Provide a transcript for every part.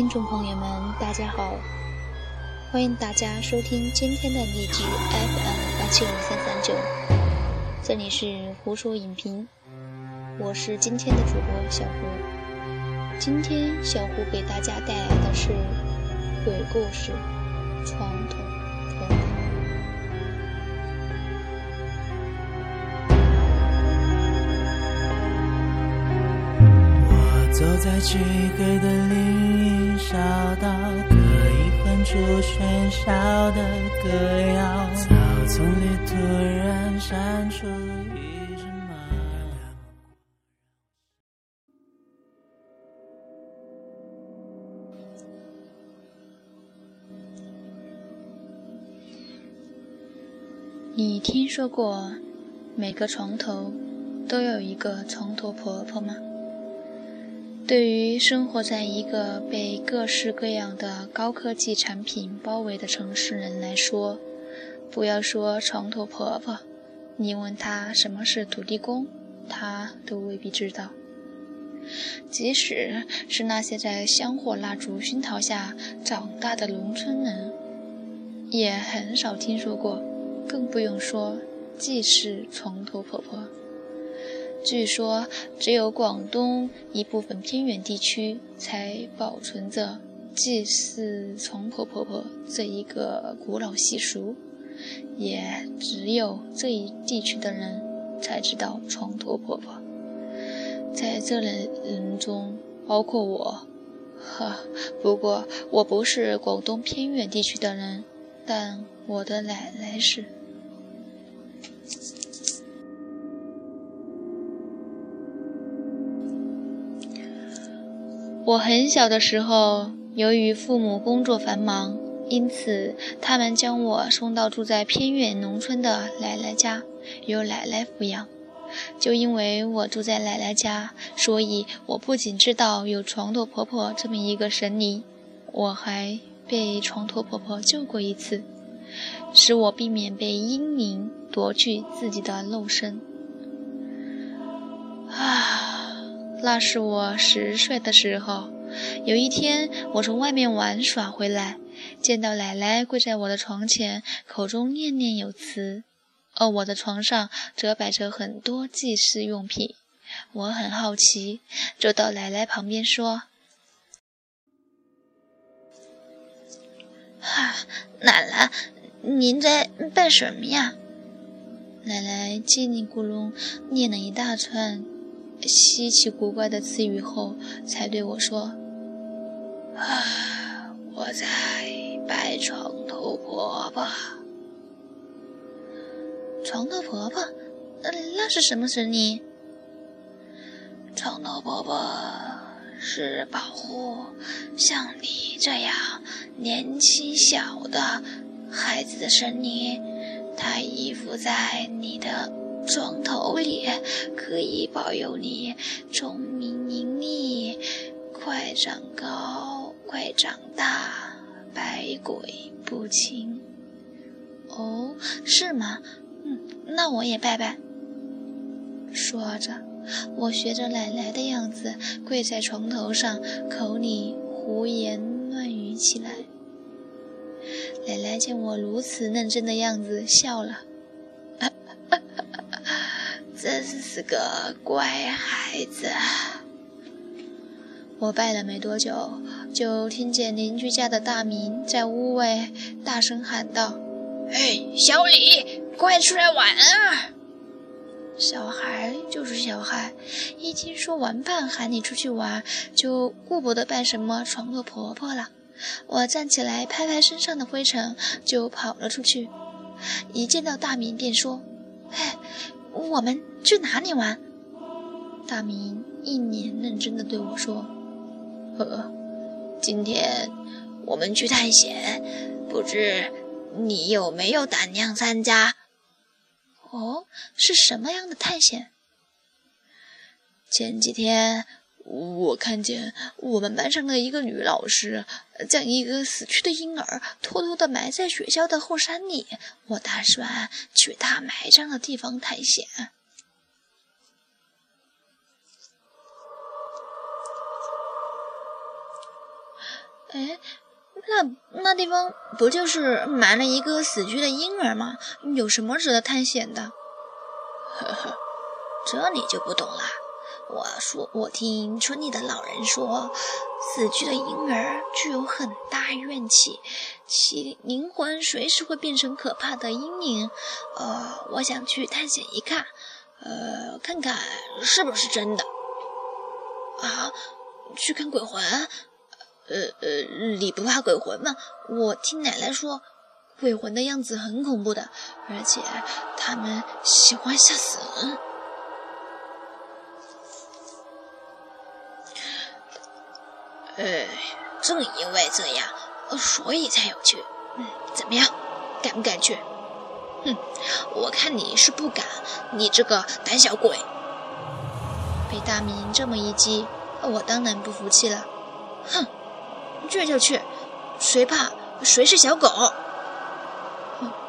听众朋友们，大家好！欢迎大家收听今天的励志 FM 八七五三三九，这里是胡说影评，我是今天的主播小胡。今天小胡给大家带来的是鬼故事《床头在漆黑的林荫小道，可以哼出喧嚣的歌谣。草丛里突然闪出一只猫。你听说过每个床头都有一个床头婆婆吗？对于生活在一个被各式各样的高科技产品包围的城市人来说，不要说床头婆婆，你问她什么是土地公，她都未必知道。即使是那些在香火蜡烛熏陶下长大的农村人，也很少听说过。更不用说祭祀床头婆婆。据说，只有广东一部分偏远地区才保存着祭祀床头婆婆这一个古老习俗，也只有这一地区的人才知道床头婆婆。在这类人中，包括我，呵，不过我不是广东偏远地区的人，但我的奶奶是。我很小的时候，由于父母工作繁忙，因此他们将我送到住在偏远农村的奶奶家，由奶奶抚养。就因为我住在奶奶家，所以我不仅知道有床头婆婆这么一个神灵，我还被床头婆婆救过一次，使我避免被阴灵夺去自己的肉身。那是我十岁的时候，有一天我从外面玩耍回来，见到奶奶跪在我的床前，口中念念有词，而我的床上则摆着很多祭祀用品。我很好奇，走到奶奶旁边说：“哈，奶奶，您在办什么呀？”奶奶叽里咕噜念了一大串。稀奇古怪的词语后，才对我说：“啊，我在拜床头婆婆。床头婆婆，嗯，那是什么神灵？床头婆婆是保护像你这样年纪小的孩子的神灵，她依附在你的。”床头里可以保佑你聪明伶俐，快长高，快长大，百鬼不侵。哦，是吗？嗯，那我也拜拜。说着，我学着奶奶的样子跪在床头上，口里胡言乱语起来。奶奶见我如此认真的样子，笑了。真是个乖孩子。我拜了没多久，就听见邻居家的大明在屋外大声喊道：“嘿，小李，快出来玩啊！”小孩就是小孩，一听说玩伴喊你出去玩，就顾不得拜什么床头婆婆了。我站起来拍拍身上的灰尘，就跑了出去。一见到大明，便说：“嘿。”我们去哪里玩？大明一脸认真的对我说：“呵，今天我们去探险，不知你有没有胆量参加？”哦，是什么样的探险？前几天。我看见我们班上的一个女老师将一个死去的婴儿偷偷的埋在学校的后山里，我打算去她埋葬的地方探险。哎，那那地方不就是埋了一个死去的婴儿吗？有什么值得探险的？呵呵，这你就不懂了。我说，我听村里的老人说，死去的婴儿具有很大怨气，其灵魂随时会变成可怕的阴影。呃，我想去探险一看，呃，看看是不是真的。啊，去看鬼魂？呃呃，你不怕鬼魂吗？我听奶奶说，鬼魂的样子很恐怖的，而且他们喜欢吓死人。哎，正因为这样，所以才有趣。嗯，怎么样，敢不敢去？哼，我看你是不敢，你这个胆小鬼。被大明这么一激，我当然不服气了。哼，这就去，谁怕谁是小狗。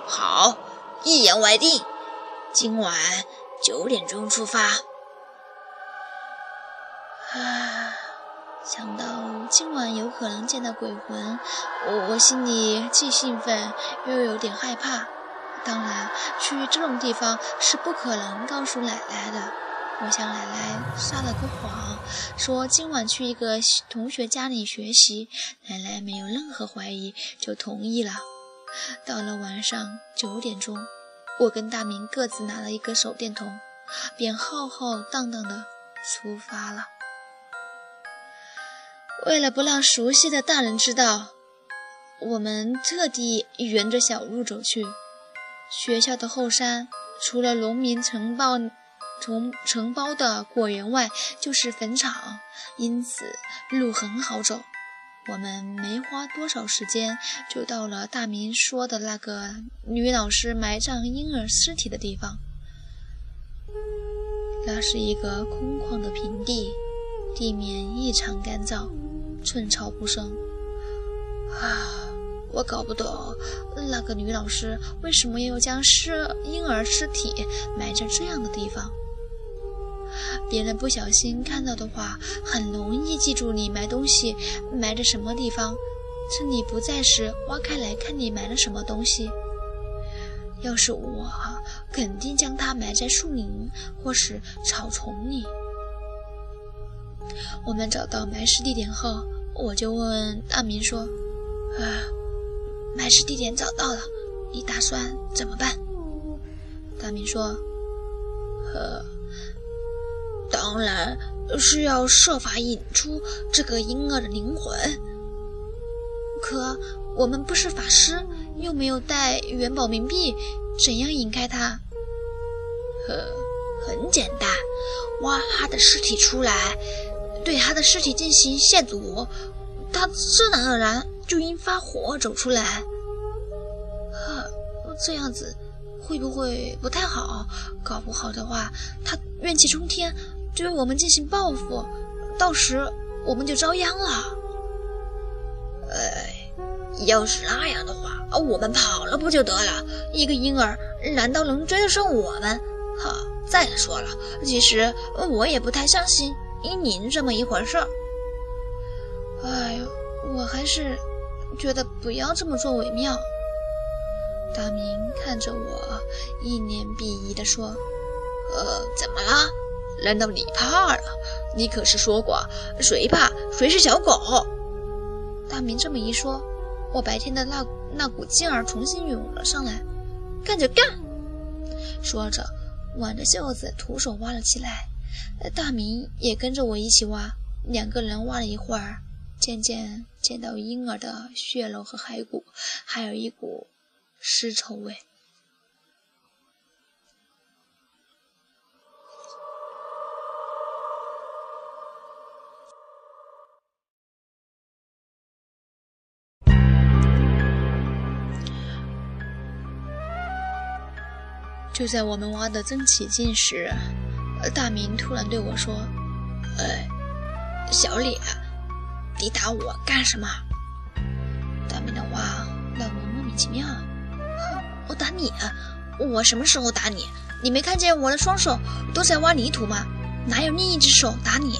好，一言为定，今晚九点钟出发。啊，想到今晚有可能见到鬼魂，我我心里既兴奋又有点害怕。当然，去这种地方是不可能告诉奶奶的。我向奶奶撒了个谎，说今晚去一个同学家里学习。奶奶没有任何怀疑，就同意了。到了晚上九点钟，我跟大明各自拿了一个手电筒，便浩浩荡荡的出发了。为了不让熟悉的大人知道，我们特地沿着小路走去。学校的后山，除了农民承包。从承包的果园外就是坟场，因此路很好走。我们没花多少时间，就到了大明说的那个女老师埋葬婴儿尸体的地方。那是一个空旷的平地，地面异常干燥，寸草不生。啊，我搞不懂那个女老师为什么要将尸婴儿尸体埋在这样的地方。别人不小心看到的话，很容易记住你埋东西埋在什么地方，趁你不在时挖开来看你埋了什么东西。要是我，肯定将它埋在树林或是草丛里。我们找到埋尸地点后，我就问大明说：“啊，埋尸地点找到了，你打算怎么办？”大明说：“呵。”当然是要设法引出这个婴儿的灵魂。可我们不是法师，又没有带元宝冥币，怎样引开他？呵，很简单，挖他的尸体出来，对他的尸体进行亵渎，他自然而然就因发火走出来。呵，这样子会不会不太好？搞不好的话，他怨气冲天。对我们进行报复，到时我们就遭殃了。哎，要是那样的话，我们跑了不就得了？一个婴儿难道能追得上我们？哈！再说了，其实我也不太相信您这么一回事儿。哎呦，我还是觉得不要这么做为妙。大明看着我，一脸鄙夷地说：“呃，怎么了？”难道你怕了？你可是说过，谁怕谁是小狗。大明这么一说，我白天的那那股劲儿重新涌了上来，干就干！说着，挽着袖子徒手挖了起来。大明也跟着我一起挖，两个人挖了一会儿，渐渐见到婴儿的血肉和骸骨，还有一股尸臭味。就在我们挖得正起劲时，大明突然对我说：“哎，小李，你打我干什么？”大明的话让我莫名其妙。哼我打你？我什么时候打你？你没看见我的双手都在挖泥土吗？哪有另一只手打你？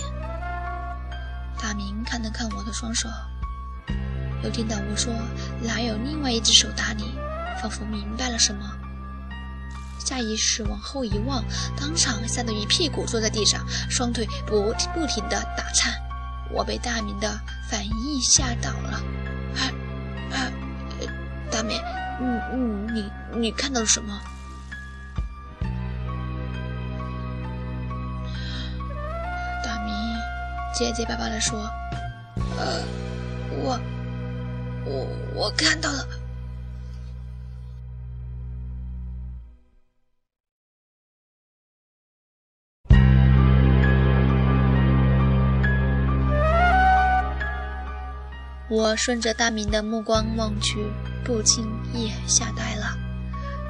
大明看了看我的双手，又听到我说哪有另外一只手打你，仿佛明白了什么，下意识往后一望，当场吓得一屁股坐在地上，双腿不不停的打颤。我被大明的反应吓倒了。大明，你你你你看到了什么？大明结结巴巴的说：“呃，我我我看到了。”我顺着大明的目光望去，不禁也吓呆了。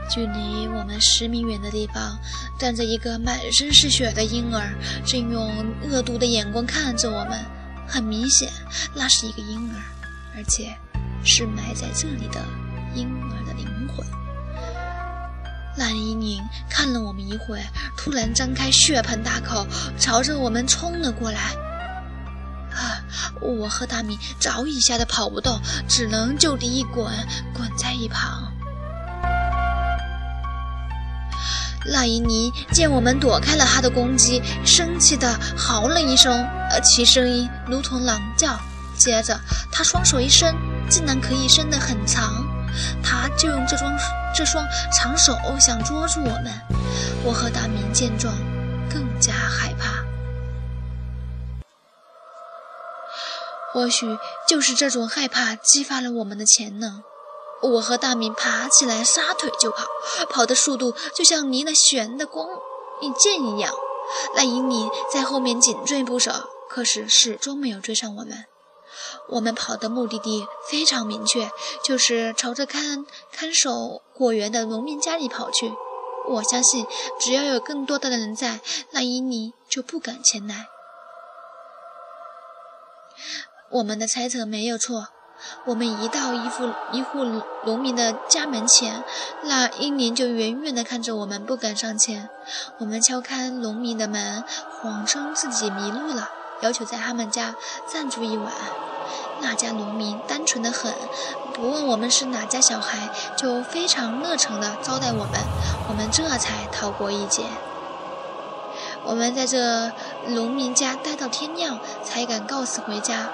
距离我们十米远的地方，站着一个满身是血的婴儿，正用恶毒的眼光看着我们。很明显，那是一个婴儿，而且是埋在这里的婴儿的灵魂。烂阴灵看了我们一会，突然张开血盆大口，朝着我们冲了过来。我和大明早已吓得跑不动，只能就地一滚，滚在一旁。那伊尼见我们躲开了他的攻击，生气的嚎了一声，其声音如同狼叫。接着，他双手一伸，竟然可以伸得很长，他就用这双这双长手想捉住我们。我和大明见状，更加害怕。或许就是这种害怕激发了我们的潜能。我和大明爬起来，撒腿就跑，跑的速度就像离了弦的光一箭一样。那英尼在后面紧追不舍，可是始终没有追上我们。我们跑的目的地非常明确，就是朝着看看守果园的农民家里跑去。我相信，只要有更多的人在，那伊尼就不敢前来。我们的猜测没有错。我们一到一户一户农民的家门前，那英灵就远远地看着我们，不敢上前。我们敲开农民的门，谎称自己迷路了，要求在他们家暂住一晚。那家农民单纯的很，不问我们是哪家小孩，就非常热诚地招待我们。我们这才逃过一劫。我们在这农民家待到天亮，才敢告辞回家。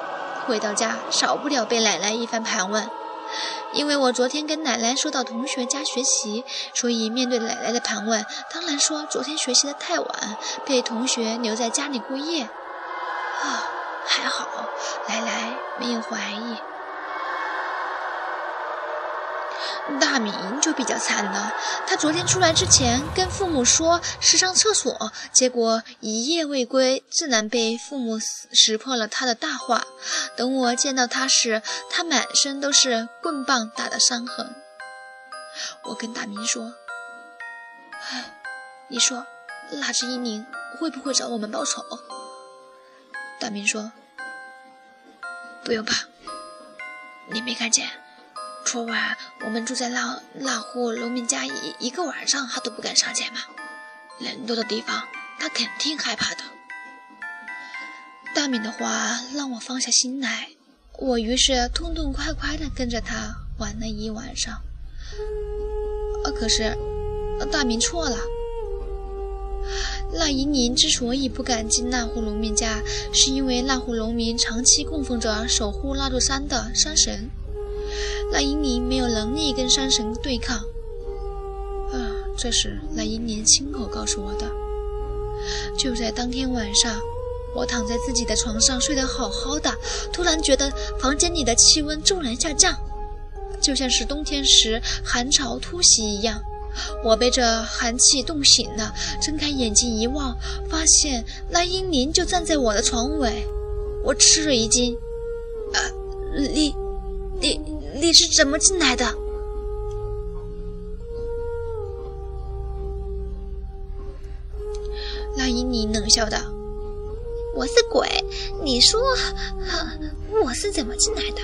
回到家，少不了被奶奶一番盘问。因为我昨天跟奶奶说到同学家学习，所以面对奶奶的盘问，当然说昨天学习的太晚，被同学留在家里过夜。啊，还好，奶奶没有怀疑。大明就比较惨了，他昨天出来之前跟父母说是上厕所，结果一夜未归，自然被父母识破了他的大话。等我见到他时，他满身都是棍棒打的伤痕。我跟大明说：“，你说那只阴灵会不会找我们报仇？”大明说：“不用怕，你没看见。”昨晚我们住在那那户农民家一一个晚上，他都不敢上前嘛。人多的地方，他肯定害怕的。大敏的话让我放下心来，我于是痛痛快快地跟着他玩了一晚上。啊，可是大明错了。那银宁之所以不敢进那户农民家，是因为那户农民长期供奉着守护那座山的山神。那英灵没有能力跟山神对抗，啊，这是那英灵亲口告诉我的。就在当天晚上，我躺在自己的床上睡得好好的，突然觉得房间里的气温骤然下降，就像是冬天时寒潮突袭一样。我被这寒气冻醒了，睁开眼睛一望，发现那英灵就站在我的床尾。我吃了一惊，啊，你，你。你是怎么进来的？那英你冷笑道：“我是鬼，你说我是怎么进来的？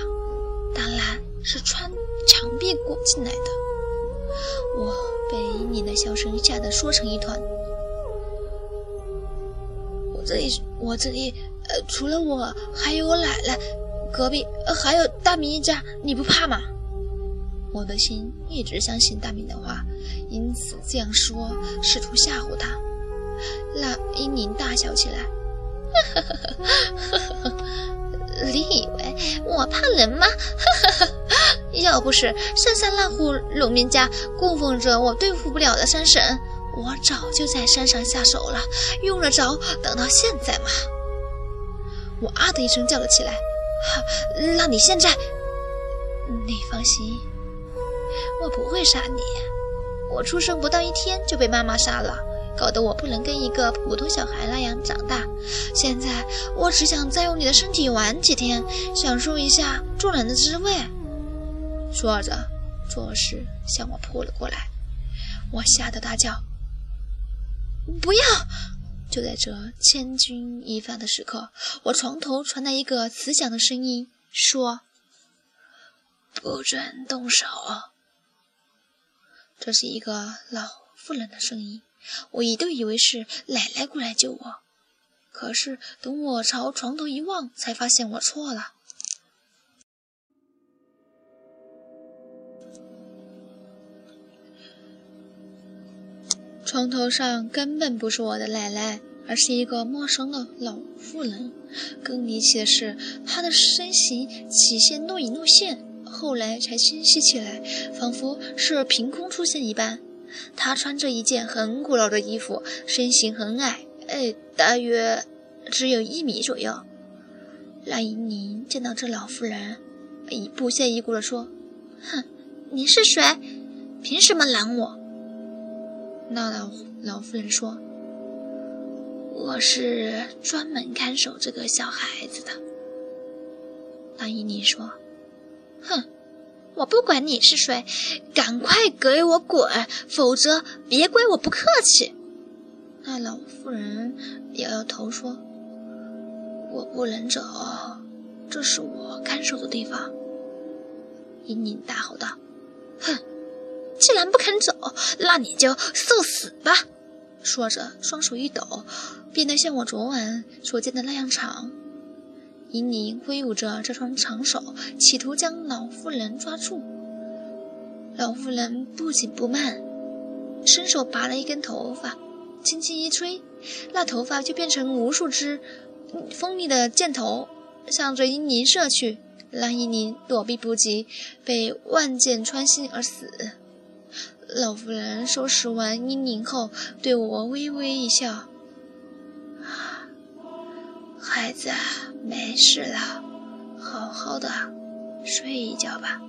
当然是穿墙壁过进来的。”我被你的笑声吓得缩成一团。我这里，我这里，呃，除了我，还有我奶奶。隔壁还有大明一家，你不怕吗？我的心一直相信大明的话，因此这样说，试图吓唬他。那英宁大笑起来，呵呵呵呵呵，你以为我怕人吗？呵呵呵，要不是山上那户农民家供奉着我对付不了的山神，我早就在山上下手了，用得着等到现在吗？我啊的一声叫了起来，哈，那你现在，你放心，我不会杀你，我出生不到一天就被妈妈杀了。搞得我不能跟一个普通小孩那样长大。现在我只想再用你的身体玩几天，享受一下做人的滋味。说着，作势向我扑了过来，我吓得大叫：“不要！”就在这千钧一发的时刻，我床头传来一个慈祥的声音，说：“不准动手。”这是一个老妇人的声音。我一度以为是奶奶过来救我，可是等我朝床头一望，才发现我错了。床头上根本不是我的奶奶，而是一个陌生的老妇人。更离奇的是，她的身形起先若隐若现，后来才清晰起来，仿佛是凭空出现一般。她穿着一件很古老的衣服，身形很矮，哎，大约只有一米左右。蓝盈宁见到这老妇人，一不屑一顾地说：“哼，你是谁？凭什么拦我？”那老老妇人说：“我是专门看守这个小孩子的。”蓝盈宁说：“哼。”我不管你是谁，赶快给我滚，否则别怪我不客气。那老妇人摇摇头说：“我不能走，这是我看守的地方。”英宁大吼道：“哼，既然不肯走，那你就受死吧！”说着，双手一抖，变得像我昨晚所见的那样长。银宁挥舞着这双长手，企图将老妇人抓住。老妇人不紧不慢，伸手拔了一根头发，轻轻一吹，那头发就变成无数支锋利的箭头，向着银宁射去。让银宁躲避不及，被万箭穿心而死。老妇人收拾完阴宁后，对我微微一笑。孩子，没事了，好好的睡一觉吧。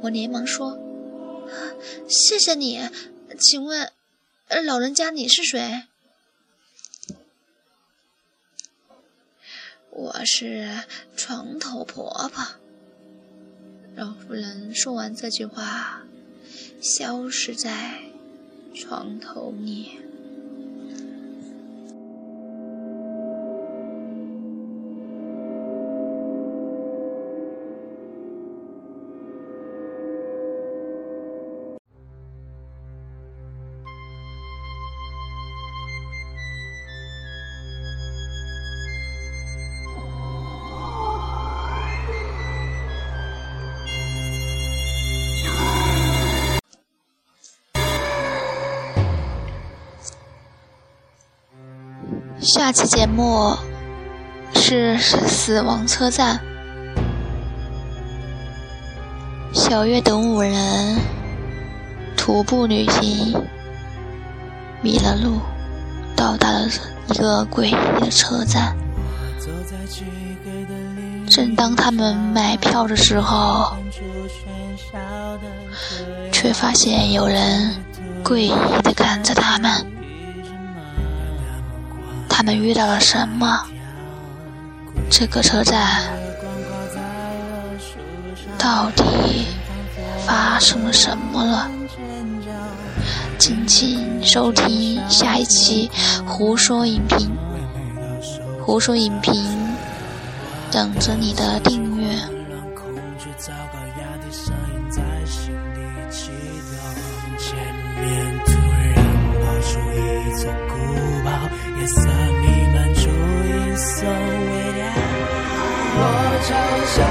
我连忙说：“谢谢你，请问，老人家你是谁？”我是床头婆婆。老妇人说完这句话，消失在床头里。下期节目是死亡车站。小月等五人徒步旅行，迷了路，到达了一个诡异的车站。正当他们买票的时候，却发现有人诡异的看着他们。他们遇到了什么？这个车站到底发生了什么了？敬请收听下一期《胡说影评》，胡说影评等着你的订阅。夜色弥漫出一丝微凉，我就。